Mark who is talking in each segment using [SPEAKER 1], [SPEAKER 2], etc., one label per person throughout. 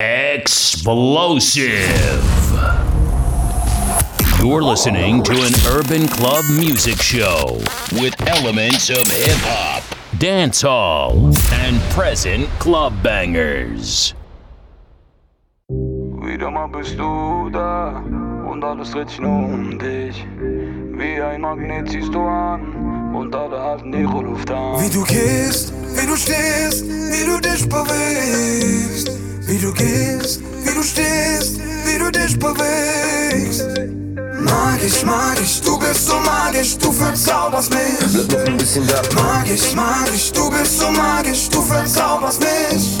[SPEAKER 1] Explosive. You're listening to an urban club music show with elements of hip hop, dance hall, and present club bangers.
[SPEAKER 2] Wieder mal bist du da und alles dreht sich nur um dich. Wie ein Magnet ziehst du an und alle halten ihre Luft an.
[SPEAKER 3] Wie du gehst, wie du stehst, wie du dich bewegst. Wie du gehst, wie du stehst, wie du dich bewegst. Magisch, magisch, du bist so magisch, du verzauberst mich.
[SPEAKER 4] Bleib noch ein bisschen da.
[SPEAKER 3] Magisch, magisch, du bist so magisch, du verzauberst mich.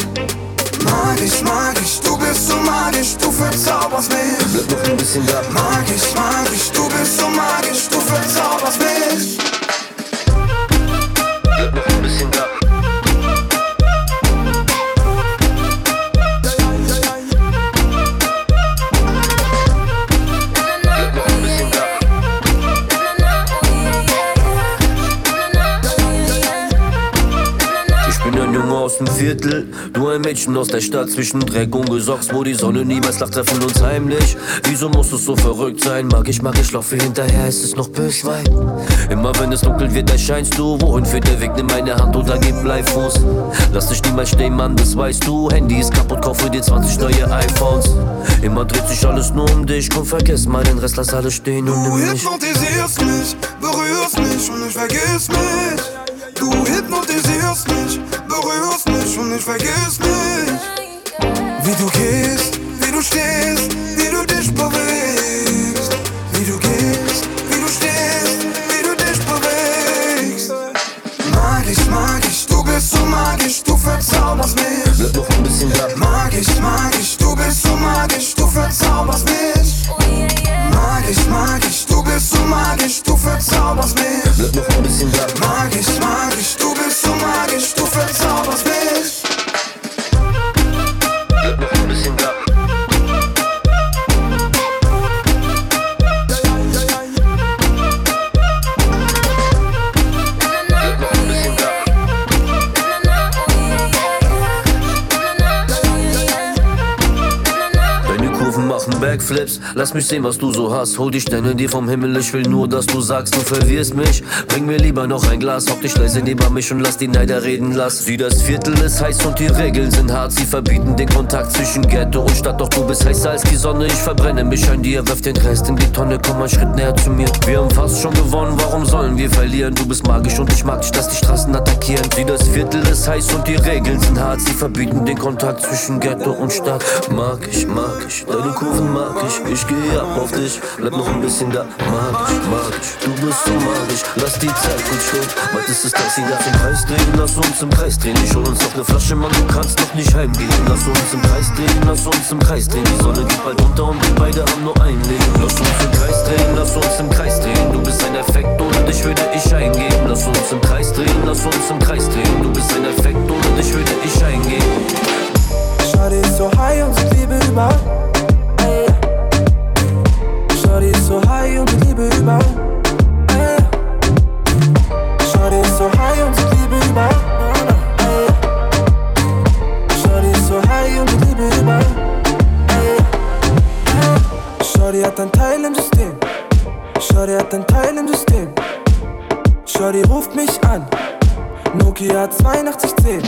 [SPEAKER 3] Magisch, magisch, du bist so magisch, du verzauberst mich.
[SPEAKER 4] Bleib noch ein bisschen da.
[SPEAKER 3] Magisch, magisch, du bist so magisch, du verzauberst mich.
[SPEAKER 4] Bleib noch ein bisschen da. Dem Viertel, du ein Mädchen aus der Stadt zwischen Dreck und Gesocks, wo die Sonne niemals lacht, treffen uns heimlich. Wieso muss es so verrückt sein? Mag ich, mag ich, laufe hinterher, ist es noch Böschwein? Immer wenn es dunkel wird, erscheinst du. Wohin führt der Weg? Nimm meine Hand oder gib Bleifuß. Lass dich niemals stehen, Mann, das weißt du. Handy ist kaputt, kaufe dir 20 neue iPhones. Immer dreht sich alles nur um dich. Komm, vergiss mal den Rest, lass alles stehen und
[SPEAKER 3] Du
[SPEAKER 4] nimm mich.
[SPEAKER 3] hypnotisierst mich, berührst mich und ich vergiss mich. Du hypnotisierst mich, berührst mich und ich vergiss mich. Wie du gehst, wie du stehst, wie du dich.
[SPEAKER 4] Lass mich sehen, was du so hast. Hol die Sterne dir vom Himmel. Ich will nur, dass du sagst, du verwirrst mich. Bring mir lieber noch ein Glas. Hock dich leise neben mich und lass die Neider reden. Lass. Sieh, das Viertel ist heiß und die Regeln sind hart. Sie verbieten den Kontakt zwischen Ghetto und Stadt. Doch du bist heißer als die Sonne. Ich verbrenne mich an dir. Wirf den Rest in die Tonne. Komm einen Schritt näher zu mir. Wir haben fast schon gewonnen. Warum sollen wir verlieren? Du bist magisch und ich mag dich, dass die Straßen attackieren. Sieh, das Viertel ist heiß und die Regeln sind hart. Sie verbieten den Kontakt zwischen Ghetto und Stadt. Mag ich, mag ich. Deine Kurven mag ich. Ich gehe ab auf dich. Bleib noch ein bisschen da. Mag ich, mag ich. Du bist so magisch. Lass die Zeit gut stehen. Bald ist es Taxi, darf im Kreis drehen. Lass uns im Kreis drehen. Ich hol uns noch eine Flasche, Mann. Du kannst noch nicht heimgehen. Lass uns im Kreis drehen. Lass uns im Kreis drehen. Die Sonne geht bald unter und wir beide haben nur ein Leben. Lass uns im Kreis drehen. Lass uns im Kreis drehen. Du bist ein Effekt, ohne dich würde ich eingehen. Lass uns im Kreis drehen. Lass uns im Kreis drehen. Du bist ein Effekt, ohne dich würde ich eingehen.
[SPEAKER 5] Shawty ist so high und sie Liebe überall. So high und sie Liebe überall. Ey. Ist so high und sie Liebe überall. Ey. Ist so high und sie Liebe überall. Ey. Hat ein Teil im System. Shawty hat ein Teil im System. Shawty ruft mich an. Nokia 8210.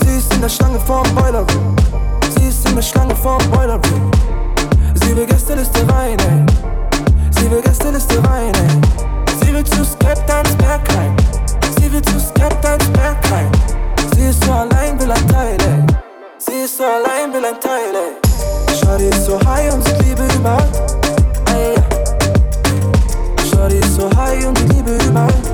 [SPEAKER 5] Sie ist in der Schlange vorm Boiler. Sie ist in der Schlange vorm Boiler Room. Sie will Gästeliste rein, ey. Sie will Gästeliste rein, ey. Sie will zu Skeptans Bergheim. Sie will zu Skeptans Bergheim. Sie ist so allein, will ein Teil, ey. Sie ist so allein, will ein Teil, ey. Shawty ist so high und sie Liebe überall. Ey. Shawty ist so high und sie Liebe überall.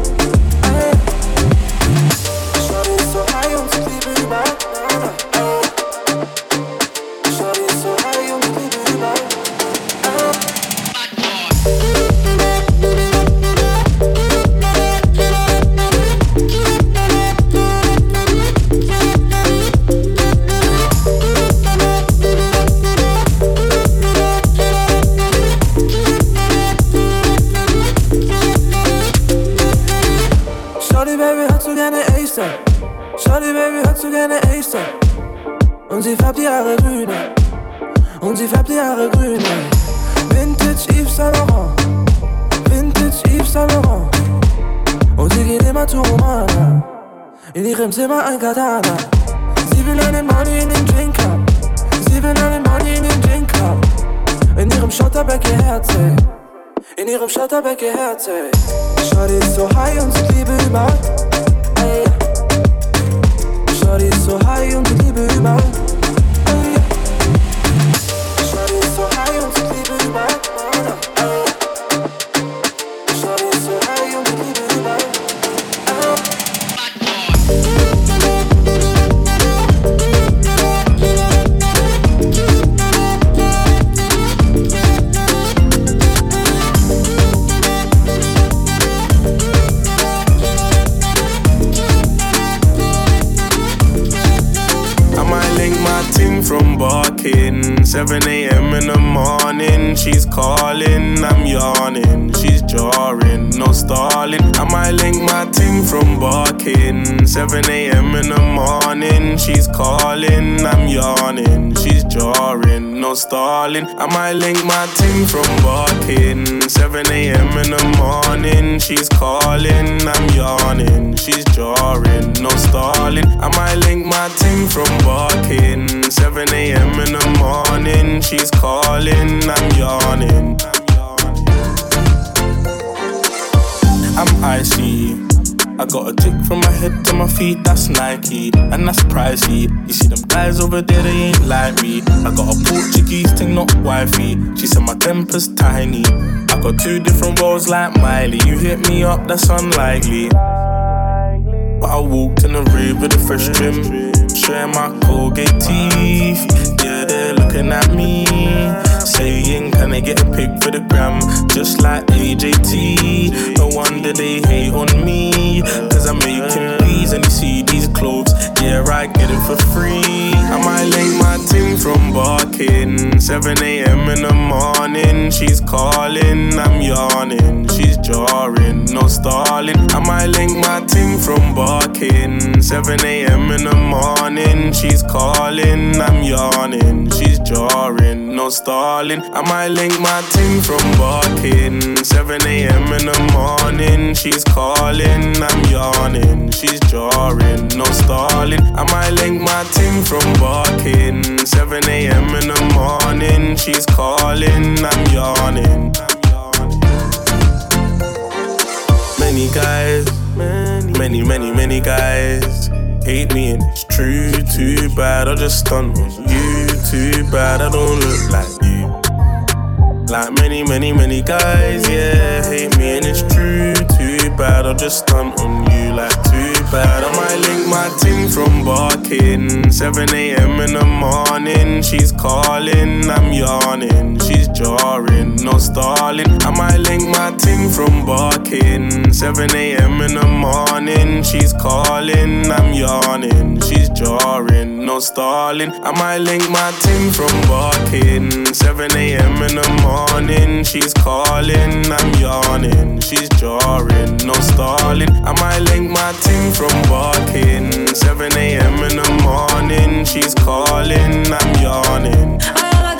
[SPEAKER 5] Priester. Und sie färbt die Haare grüne Und sie färbt die Haare grüne Vintage Yves Saint Laurent. Vintage Yves Saint Laurent. Und sie geht immer zu Romana. In ihrem Zimmer ein Katana. Sie will einen Money in den Drink haben. Sie will einen Money in den Drink haben. In ihrem Schotterbeck ihr Herz, ey. In ihrem Schotterbeck ihr Herz, ey. Shorty ist so high und sie liebe überhaupt. Ey. Shorty ist so high und sie Liebe überall.
[SPEAKER 6] No stalling. I might link my ting from barking. 7 a.m. in the morning, she's calling, I'm yawning, she's jarring, no stalling. I might link my ting from barking. 7 a.m. in the morning, she's calling, I'm yawning. I'm icy. I got a tick from my head to my feet, that's Nike, and that's pricey. You see them guys over there, they ain't like me. I got a Portuguese thing, not wifey. She said my temper's tiny. I got two different roles like Miley. You hit me up, that's unlikely. But I walked in the room with a fresh trim showing my Colgate teeth. Yeah, they're looking at me, saying, Can I get a pic for the gram? Just like AJT. No wonder they hate on me, cause I'm making these and you see these clothes. Yeah, I get it for free. I might link my team from barking. 7 a.m. in the morning, she's calling, I'm yawning, she's jarring, no stalling. I might link my team from barking. 7 a.m. in the morning, she's calling, I'm yawning, she's jarring, stalling. I might link my team from barking. 7 a.m. in the morning, she's calling, I'm yawning, she's jarring, no stalling. I might link my team from barking. 7 a.m. in the morning, she's calling, I'm yawning. Many guys, many, many, many guys hate me, and it's true. Too bad, I just stunt on you. Too bad, I don't look like you. Like many, many, many guys, yeah, hate me, and it's true. Too bad, I just stunt on you like too bad. I might link my ting from barking. 7 a.m. in the morning, she's calling, I'm yawning, she's jarring, no stalling. I might link my ting from barking. 7 a.m. in the morning, she's calling, I'm yawning, she's jarring, no stalling. I might link my ting from barking. 7 a.m. in the morning, she's calling, I'm yawning, she's jarring, no stalling. I might link my ting from barking. 7 a.m. in the morning, she's calling, I'm yawning.
[SPEAKER 7] Elle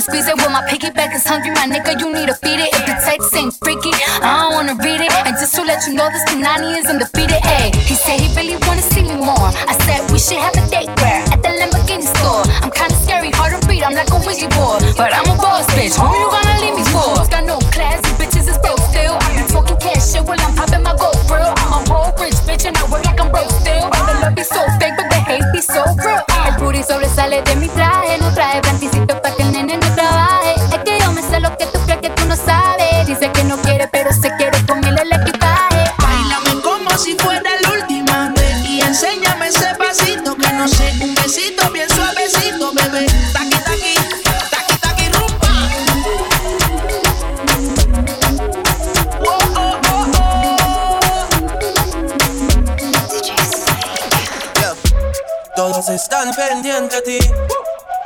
[SPEAKER 8] and it squeeze it. When my piggyback is hungry, my nigga, you need to feed it. If the text ain't freaky, I don't wanna read it. And just to let you know, this Punani is undefeated. Ayy, he said he really wanna see me more. I said we should have a date where at the Lamborghini store. I'm kinda scary, hard to read. I'm like a Ouija board, but I'm a boss bitch. Who you gonna leave me for? Got no class, these bitches is broke still. I be talking cash shit while I'm popping my gold grill. I'm a whole rich bitch and I work like I'm broke still. But the love be so fake, but the hate be so real. El booty sobresale de mi traje,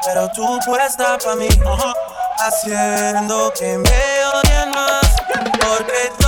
[SPEAKER 8] pero
[SPEAKER 9] tú puesta pa' mí, haciendo que me odien más, porque todos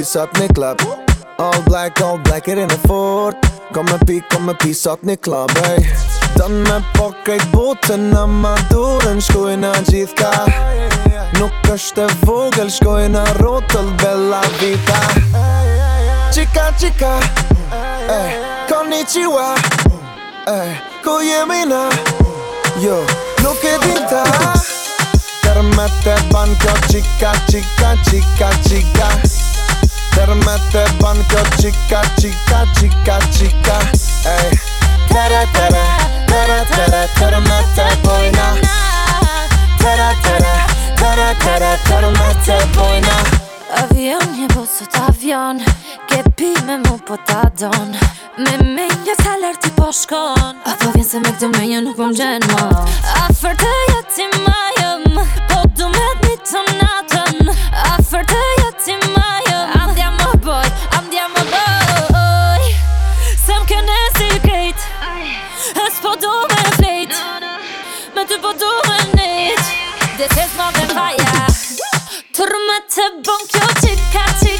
[SPEAKER 10] pisat në klub All black, all black, it in e fort. Kom me pi, kom me pisat në klub, ej Dën me po krejt botën në madurën Shkojnë a
[SPEAKER 11] gjithë ka. Nuk është e vogël, shkojnë a rotëll Bella vita. Qika, qika Ej, konnichiwa Ej, ku jemi na? Jo, nuk e dinta Tërmet e ban kjo qika, qika, qika, qika. Tërmet e ban kjo qika, qika, qika, qika Ej Tere, tere, tere, tere, tërmet e bojna. Tere, tere, tere, tere, tërmet e bojna.
[SPEAKER 8] Avion një po avion Ke me mu po ta don. Me me një salar ti po shkon. A po vjen se me këtu me një nuk po më gjenë mot A fërte ja ti majëm Po du me të një të natën. A fërte ja Turmete bon kjo qika, qika, qika,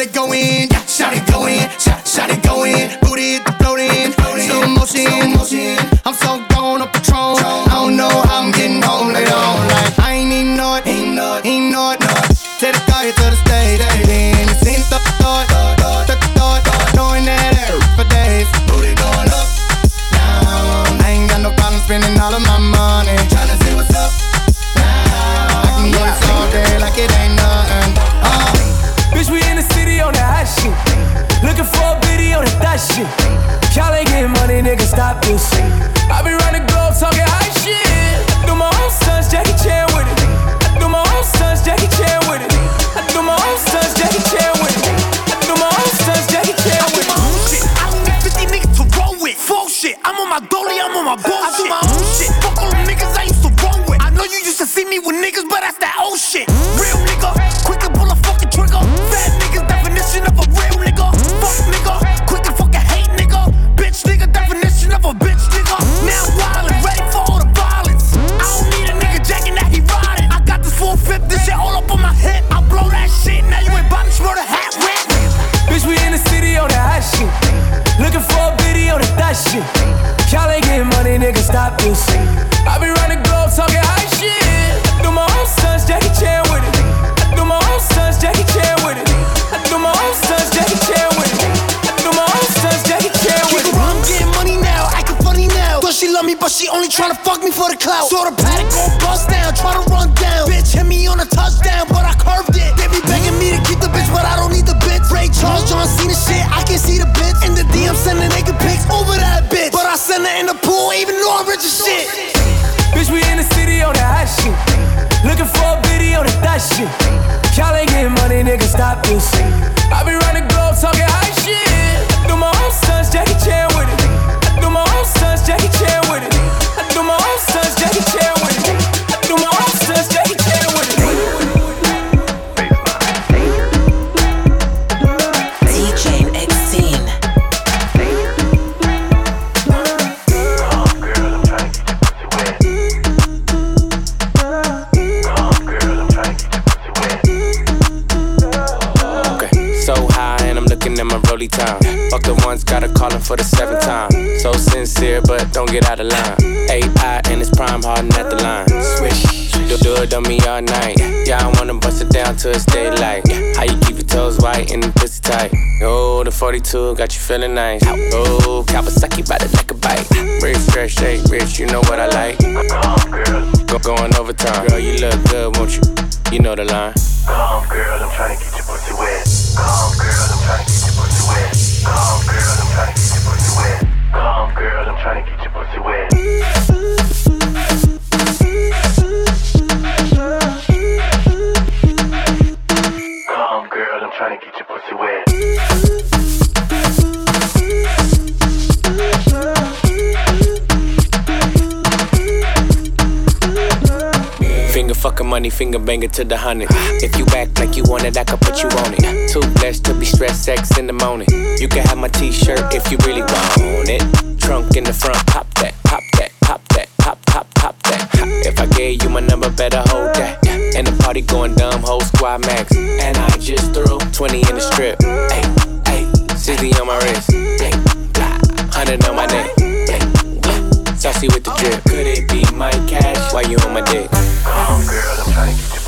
[SPEAKER 12] every time,
[SPEAKER 13] she only tryna fuck me for the clout. So the paddock gon' bust down, try to run down. Bitch hit me on a touchdown, but I curved it. They be begging me to keep the bitch, but I don't need the bitch. Ray Charles, John Cena shit, I can see the bitch. In the DM sending naked pics over that bitch. But I send her in the pool, even though I'm rich as shit.
[SPEAKER 5] Bitch, we in the city on that hot shit. Looking for a video that that shit. Y'all ain't getting money, nigga, stop this. I be running globe talking
[SPEAKER 14] get out of line. AI and it's prime hardin' at the line. Swish, do, do it on me all night. Yeah, I wanna bust it down till it's daylight. How you keep your toes white and the pussy tight? Oh, the 42 got you feeling nice. Oh, Kawasaki bite it like a bite. Rich, fresh, shake, rich, you know what I like. Come, girl. Go, going overtime. Girl, you look good, won't you? You know the line.
[SPEAKER 15] Calm, girl, I'm trying to get your pussy wet. Calm, girl, I'm trying to get your pussy wet. Calm, trying to get your pussy wet.
[SPEAKER 14] Money, finger banger to the hundred. If you act like you want it, I can put you on it. Too blessed to be stressed, sex in the morning. You can have my t-shirt if you really want it. Trunk in the front, pop that, pop that, pop that, pop, pop, pop that. If I gave you my number, better hold that. And the party going dumb, whole squad max. And I just threw 20 in the strip. Hey, hey, 60 on my wrist. Hey, 100 on my neck. Saucy with the drip. Could it be my cash? Why you on my dick?
[SPEAKER 15] Calm, girl, I'm trying to get your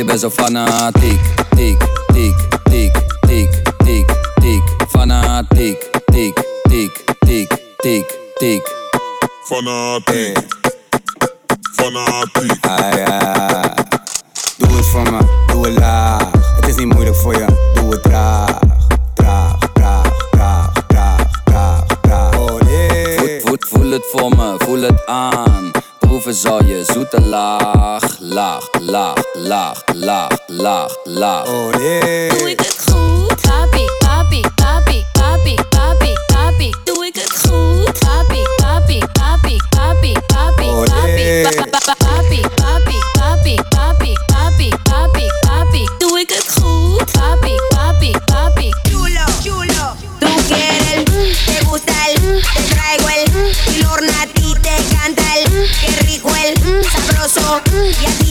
[SPEAKER 16] je
[SPEAKER 17] bent zo fanatiek. Tik, tik, tik, tik, tik, tik. Fanatiek, tik, tik, tik, tik, tik.
[SPEAKER 16] Fanatiek. Fanatiek. Ah, ja. Doe het voor me, doe het laag. Het is niet moeilijk voor je, doe het traag. Traag, traag, traag, traag, traag, traag. Oh,
[SPEAKER 17] voel, voel, voel het voor me, voel het aan zal je zoete laag, laag, laag, laag, laag, laag, laag.
[SPEAKER 16] Oh yeah.
[SPEAKER 8] Doe ik het goed? Papi, papi, papi, papi, papi, papi. Doe ik het goed?
[SPEAKER 18] Papi, papi, papi, papi, papi, oh, papi.
[SPEAKER 19] Oh nee.
[SPEAKER 20] yeah,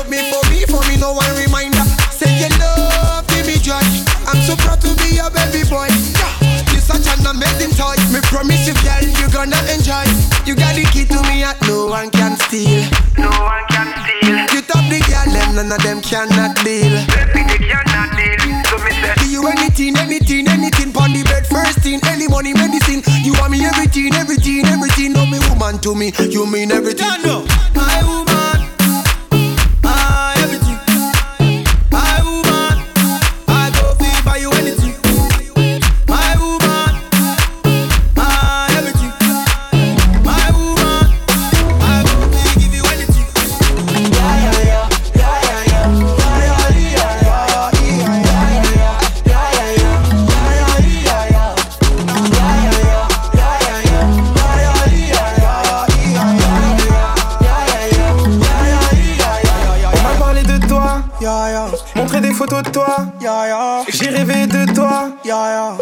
[SPEAKER 20] love me for me, for me no one reminder. Say you love me, me judge. I'm so proud to be your baby boy. Yeah. You such an amazing toy. Me promise you, girl, you gonna enjoy. You got the key to me, that no one can steal. No one can steal. You top the girl, them none of them cannot deal. Baby, they cannot deal. So me say, Give you anything, anything, anything? Pon the bed first thing, any money, medicine. You want me everything, everything, everything. No me woman to me, you mean everything.
[SPEAKER 19] Yeah, no. I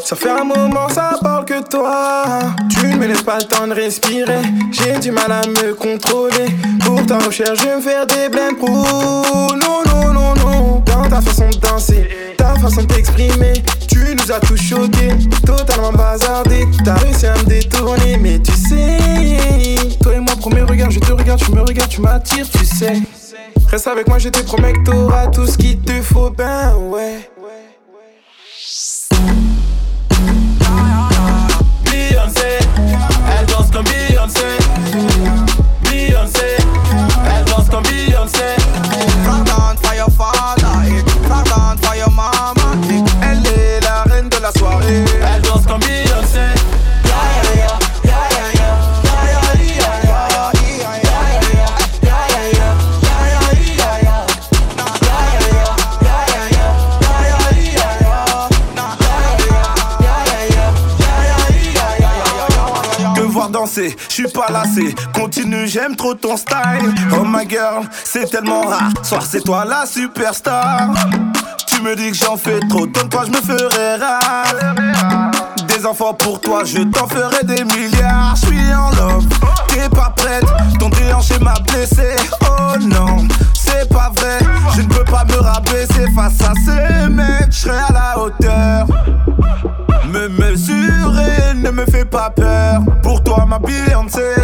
[SPEAKER 5] Ça fait un moment, ça parle que toi. Tu ne me laisses pas le temps de respirer. J'ai du mal à me contrôler. Pour ta recherche, je vais me faire des blèmes pro. Non, non, non, non. Dans ta façon de danser, ta façon de t'exprimer, tu nous as tous choqués. Totalement bazardés. T'as réussi à me détourner, mais tu sais. Toi et moi, premier regard, je te regarde, tu me regardes, tu m'attires, tu sais. Reste avec moi, je te promets que t'auras tout ce qu'il te faut, ben ouais.
[SPEAKER 6] danse comme Beyoncé. Beyoncé. Elle danse comme Beyoncé.
[SPEAKER 19] Danser, je suis pas lassé. Continue, j'aime trop ton style. Oh my girl, c'est tellement rare. Soir, c'est toi la superstar. Tu me dis que j'en fais trop, donc toi je me ferai rare. Enfants pour toi, je t'en ferai des milliards. Je suis en love, t'es pas prête. Ton déhanché m'a blessé. Oh non, c'est pas vrai. Je ne peux pas me rabaisser face à ces mecs. Je serai à la hauteur. Me mesurer ne me fait pas peur. Pour toi, ma. Beyoncé,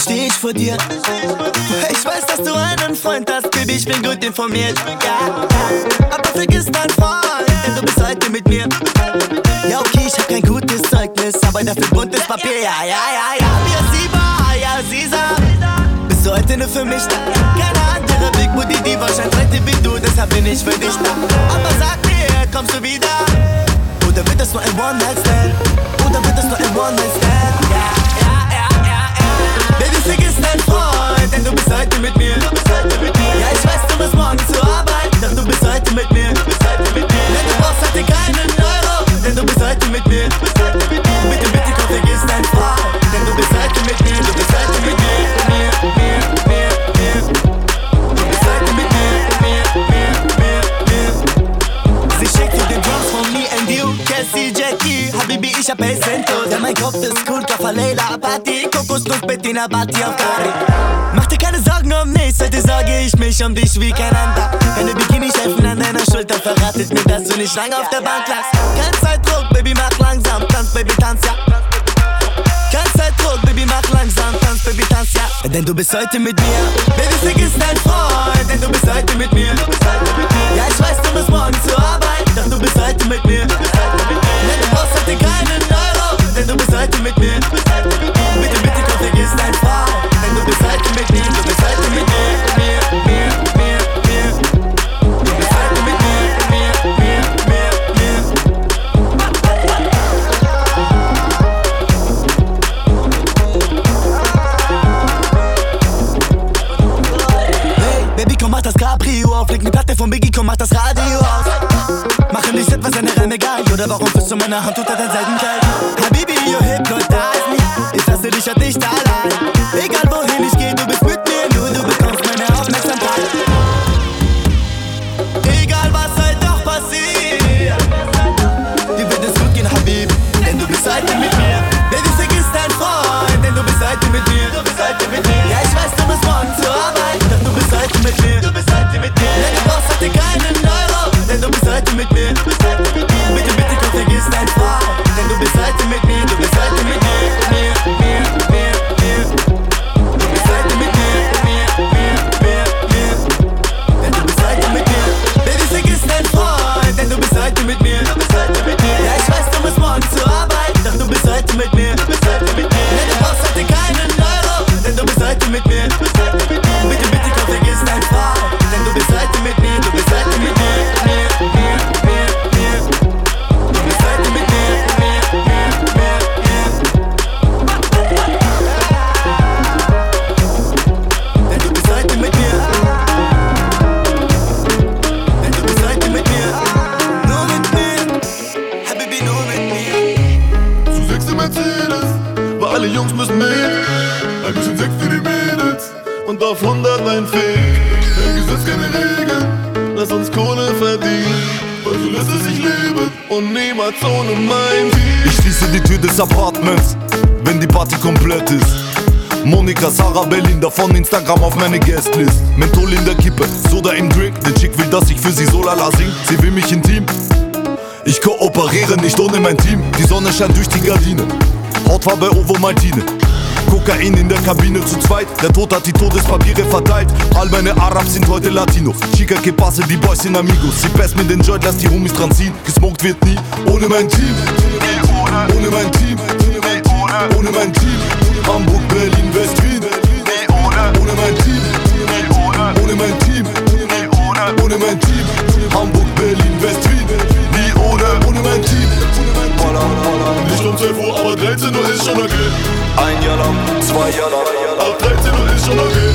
[SPEAKER 21] steh ich vor dir. Ich weiß, dass du einen Freund hast, Baby, ich bin gut informiert. Ja, ja. aber vergiss deinen Freund, denn du bist heute mit mir. Ja, okay, ich hab kein gutes Zeugnis, aber dafür buntes Papier. Ja, ja, ja, ja, wir Siba, ja, Sisa. Bist du heute nur für mich da? Keine andere Big Booty Diva scheint heute wie du, deshalb bin ich für dich da. Aber sag mir, kommst du wieder? Oder wird das nur ein One-Night-Stand? Bettina, Bati auf Curry Mach dir keine Sorgen um nichts, heute sorge ich mich um dich wie kein anderer. Deine Bikini-Schäfen an deiner Schulter verratet mir, dass du nicht lange auf der Bank lagst Kein Zeitdruck, Baby, mach langsam, tanz, Baby, tanz, ja. Kein Zeitdruck, Baby, mach langsam, tanz, Baby, tanz, ja. Denn du bist heute mit mir. Baby, vergiss deinen Freund, denn du bist heute mit mir. Ja, ich weiß, du musst morgen zur Arbeit Doch du bist heute mit mir. Denn du brauchst heute keinen Euro Denn du bist heute mit mir vergiss deinen Freund Denn du bist heute mit mir Du bist heute mit mir Mir, mir, mir, mir Du bist heute mit mir Mir, mir, mir, mir Hey, Baby, komm, mach das Cabrio auf. Leg ne Platte von Biggie, komm, mach das Radio aus. Machen dich etwas seine Reime geil. Oder warum bist du meine Hand unter dein Seitenkleid? Habibi, you hip, Leute, da ist nie. Ich lasse dich halt nicht allein.
[SPEAKER 22] Belinda von Instagram auf meine Guestlist. Menthol in der Kippe, Soda im Drink. Der Chick will, dass ich für sie Solala sing. Sie will mich intim. Ich kooperiere nicht ohne mein Team. Die Sonne scheint durch die Gardine. Hautfarbe Ovo Maltine. Kokain in der Kabine zu zweit. Der Tod hat die Todespapiere verteilt. All meine Arabs sind heute Latinos. Chica que pase, die Boys sind Amigos. Sie best mit den Joint, lass die Homies dran ziehen. Gesmoked wird nie ohne mein Team. Ohne mein Team. Ohne mein Team. Hamburg, Berlin, West, Wien. Ohne mein Team. Ohne mein Team. Ohne mein Team. Hamburg, Berlin, West, Wien. Nie ohne, ohne mein Team.
[SPEAKER 23] Nicht um 12 Uhr, aber 13 Uhr ist schon okay.
[SPEAKER 22] Ein Jahr lang, zwei Jahre lang.
[SPEAKER 23] Ab 13 Uhr ist schon okay.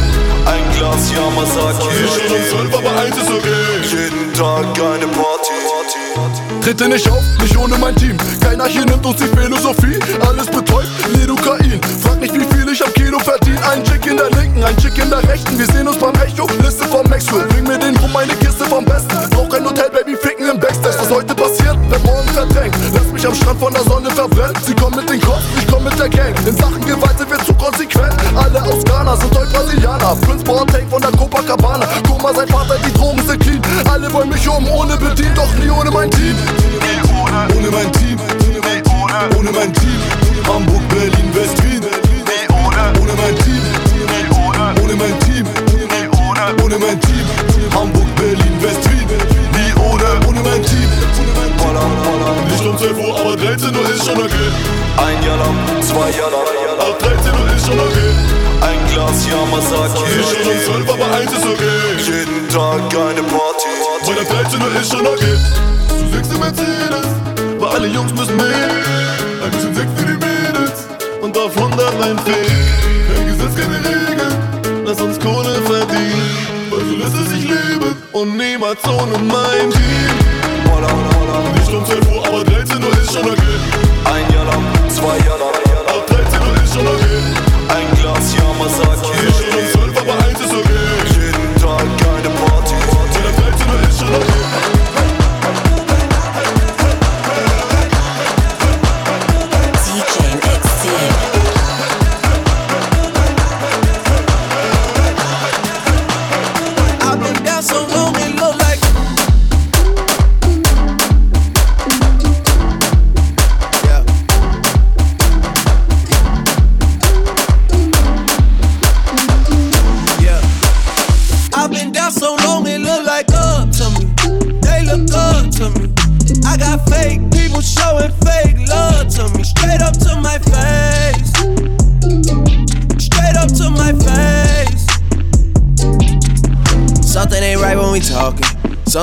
[SPEAKER 22] Ein Glas Yamazaki.
[SPEAKER 23] Ist schon um 12, aber eins ist okay.
[SPEAKER 22] Jeden Tag eine Party.
[SPEAKER 23] Trete nicht auf, nicht ohne mein Team. Keiner hier nimmt uns die Philosophie. Alles betäubt, Lidocain. Frag nicht, wie viel ich am Kilo verdien. Ein Chick in der linken, ein Chick in der rechten. Wir sehen uns beim Echo, Liste vom Maxwell. Bring mir den rum, meine Kiste vom Besten. Brauch kein Hotel, Baby, ficken im Backstage. Was heute passiert, wird morgen verdrängt. Lass mich am Strand von der Sonne verbrennen. Sie kommen mit den Kosten, ich komm mit der Gang. In Sachen Gewalt sind wir zu konsequent. Alle aus Ghana sind heute Brasilianer. Prince Boateng von der Copacabana. Guck mal, sein Vater, die Drogen sind clean. Alle wollen mich um, ohne bedient, doch nie ohne mein Team.
[SPEAKER 22] Ohne mein Team. Ohne mein Team. Hamburg, Berlin, West, Ohne mein Team. Hamburg, Berlin, West, Wien. Nie ohne, ohne mein Team.
[SPEAKER 23] Nicht um 12 Uhr, aber 13 Uhr ist schon okay.
[SPEAKER 22] Ein Jahr lang, zwei Jahre lang.
[SPEAKER 23] Ab 13 Uhr ist schon okay.
[SPEAKER 22] Ein Glas Yamazaki.
[SPEAKER 23] Ist schon um 12, aber eins ist okay.
[SPEAKER 22] Jeden Tag eine Party.
[SPEAKER 23] Weil ab 13 Uhr ist schon okay. Du singst im Mercedes, weil alle Jungs müssen mit. Ein bisschen Sex für die Mädels und auf 100 ein Fake. Kein Gesetz, keine Regeln, lass uns Kohle verdienen. Lässt es sich leben und niemals ohne mein Team.
[SPEAKER 22] Voila, voila.
[SPEAKER 23] Nicht um 12 Uhr, aber 13 Uhr ist schon okay.
[SPEAKER 22] Ein Jahr lang, zwei Jahre lang.
[SPEAKER 23] Ab 13 Uhr ist schon okay.
[SPEAKER 22] Ein Glas Yamazaki.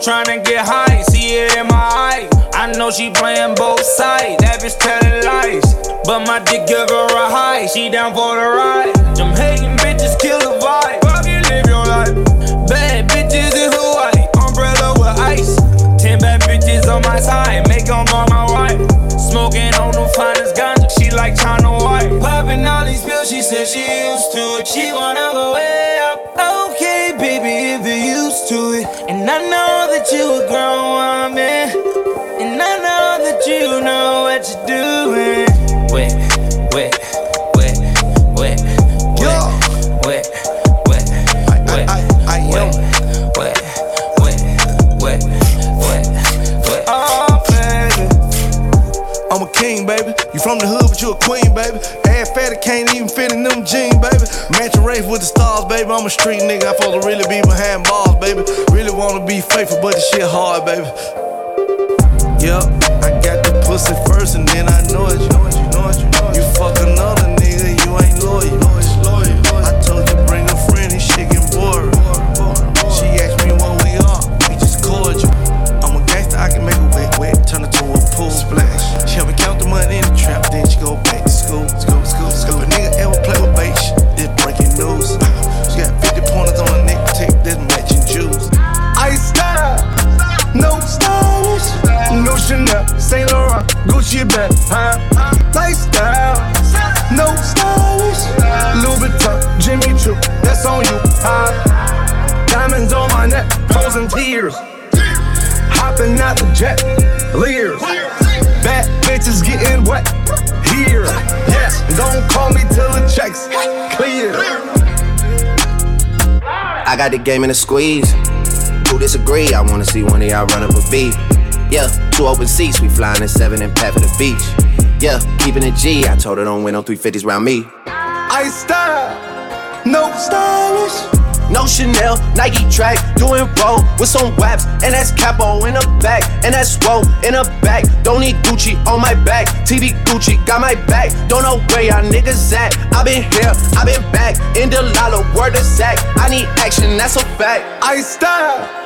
[SPEAKER 24] trying to baby.
[SPEAKER 5] Saint Laurent, Gucci bag, huh? Lifestyle, no stylish. Louboutin, Jimmy Choo, that's on you, huh? Diamonds on my neck, frozen tears. Hopping out the jet, leers. Bad bitches getting wet here. Yes, don't call me till the checks clear.
[SPEAKER 25] I got the game in a squeeze. Who disagree? I wanna see one of y'all run up a beat. Yeah, two open seats, we flying in seven and pat for the beach. Yeah, keeping a G, I told her don't win no 350s round me.
[SPEAKER 5] I style, no stylish.
[SPEAKER 25] No Chanel, Nike track, doing roll with some waps, and that's capo in the back, and that's roll in the back. Don't need Gucci on my back, TV Gucci got my back. Don't know where y'all niggas at. I been here, I been back, in the lala, word of Zach. I need action, that's a fact.
[SPEAKER 5] I style.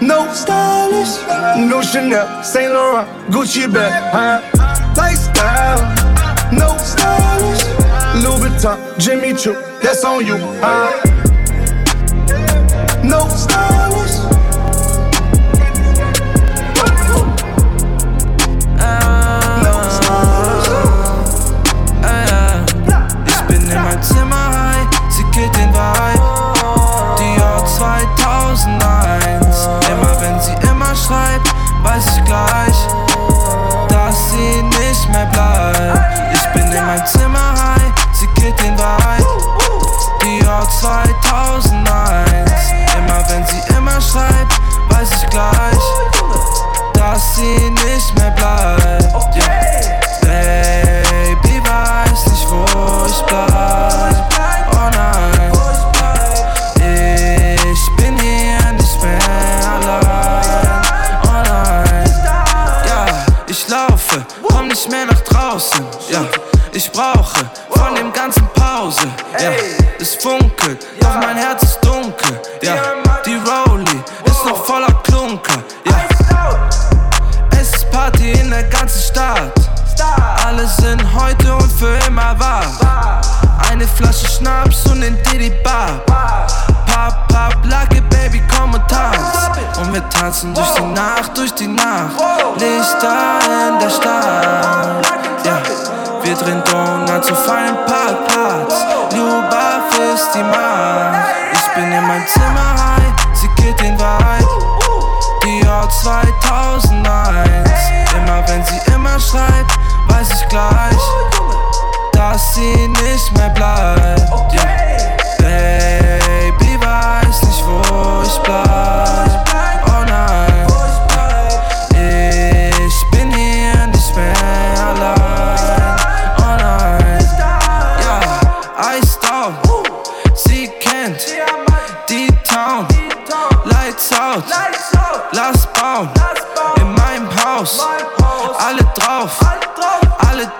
[SPEAKER 5] No stylish, no Chanel, Saint Laurent, Gucci bag, high lifestyle. No stylish, Louis Vuitton, Jimmy Choo, that's on you. No stylish.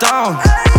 [SPEAKER 24] down.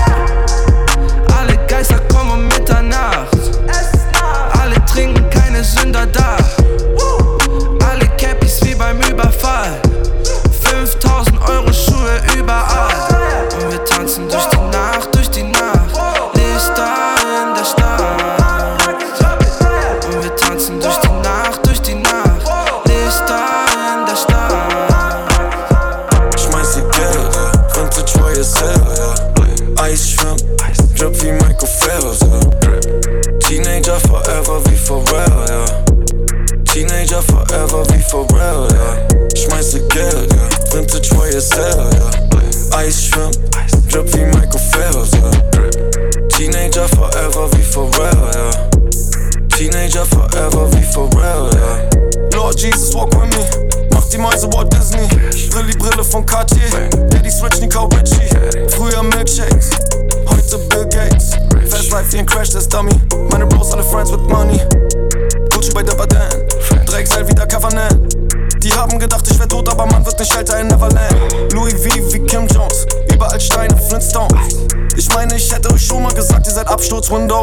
[SPEAKER 26] cuando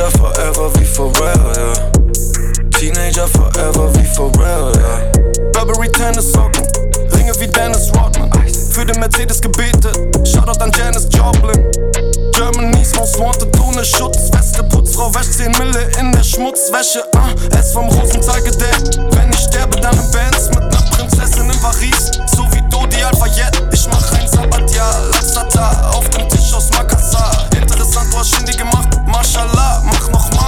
[SPEAKER 26] Teenager forever wie Pharrell, ja. Teenager forever wie Pharrell, ja. Burberry Tennis Socken, Ringe wie Dennis Rodman. Für den Mercedes gebetet, Shoutout an Janis Joplin. Germany's most wanted ohne Schutzweste. Putzfrau wäscht 10 Mille in der Schmutzwäsche. Ah, es vom Rosenthal gedeckt. Wenn ich sterbe, dann in Bands mit ner Prinzessin in Paris. So wie Dodi Alpha-Jet. Ich mach ein Sabbatjahr, Lassata auf dem Tisch aus Makassar. Interessant, du hast Shindy gemacht,
[SPEAKER 27] شاء مخ مخ مخ.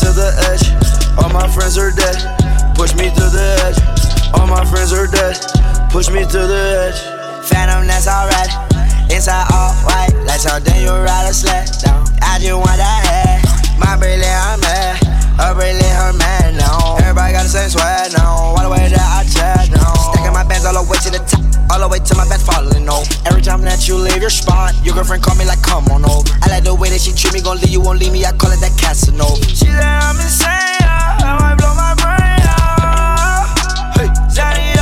[SPEAKER 27] To the edge. All my friends are dead. Push me to the edge. All my friends are dead. Push me to the edge. Phantom, that's alright. Inside all white, like something you ride a sled down. I just want that head. My brilliant, I'm mad. Her brilliant, her man now. Everybody got the same swag now. All the way that I chat now. Stacking my bands all the way to the top. All the way to my bed falling over. Every time that you leave your spot, your girlfriend call me like, come on over. I like the way that she treat me, gon' leave you, won't leave me. I call it that Casanova. She said I'm insane. I might blow my brain out. Hey, Johnny,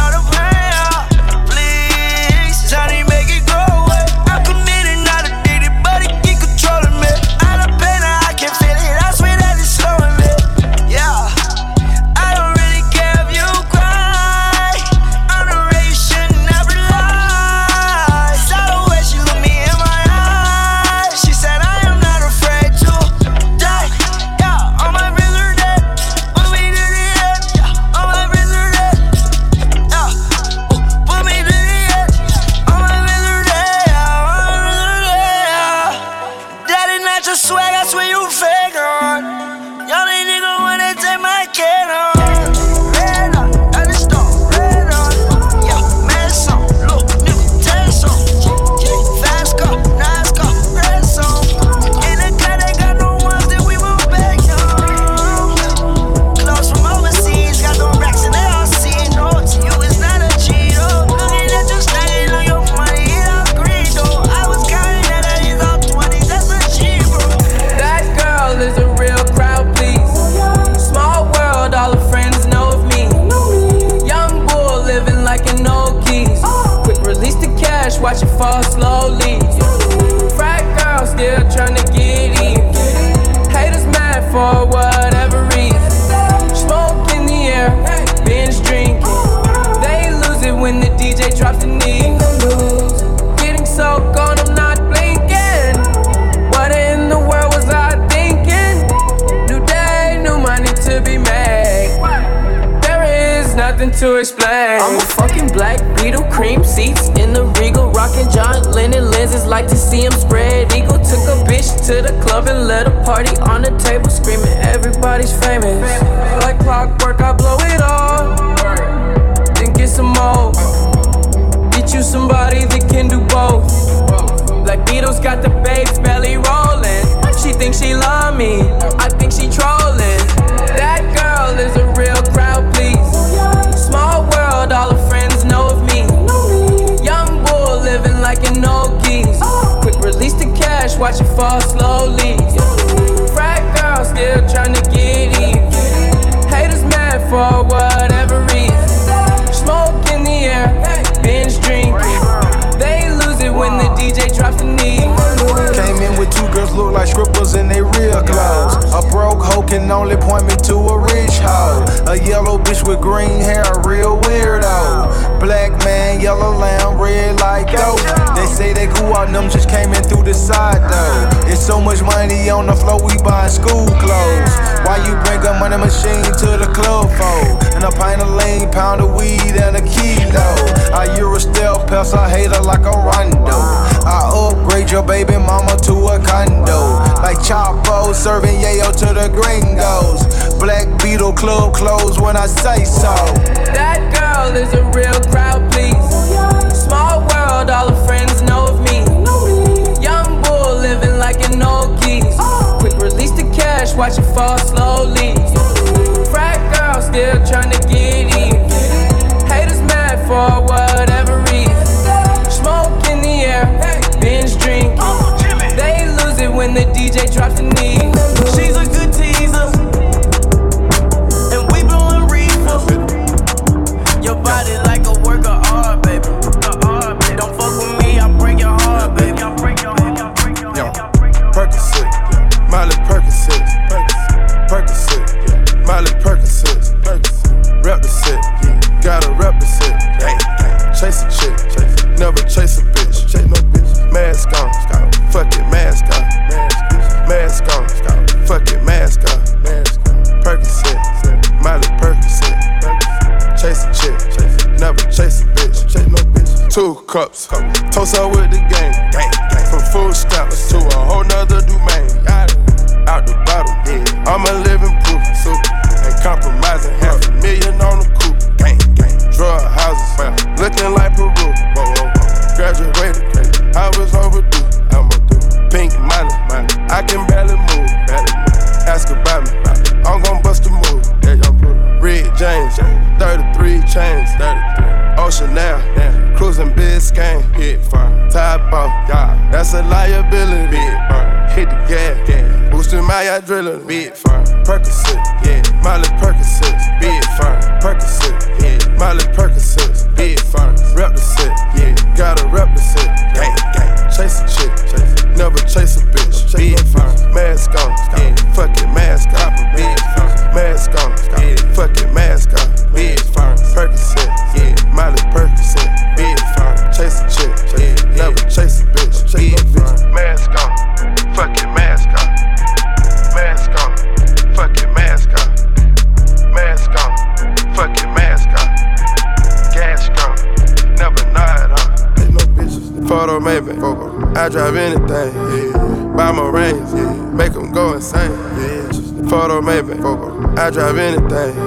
[SPEAKER 28] watch it fall slowly. Frat girl still trying to get even. Haters mad for whatever reason. Smoke in the air, binge drinking. They lose it when the DJ drops the knee.
[SPEAKER 29] Came in with two girls look like strippers in they real clothes. A broke hoe can only point me to a rich hoe. A yellow bitch with green hair, a real weirdo. Black man, yellow lamb, red like dope. Out, them just came in through the side though. It's so much money on the floor, we buying school clothes. Why you bring a money machine to the club for? And a pint of lean, pound of weed, and a kilo. I Euro stealth pass, I hate her like a rondo. I upgrade your baby mama to a condo. Like Chapo serving yayo to the gringos. Black Beetle club closed when I say so.
[SPEAKER 28] That girl is a real crowd, please. Small world, all her friends know watch it fall slowly. Frat girl still trying to get even. Haters mad for whatever reason. Smoke in the air, binge drinking. They lose it when the DJ drops the knee.
[SPEAKER 30] Never chase a bitch, Chase no bitch. mask on, fuck it, mask on, mask on, fuck it, mask on, Percocet, Miley Percocet, chase a chick, never chase a bitch, two cups, toast her with the game, I drive anything,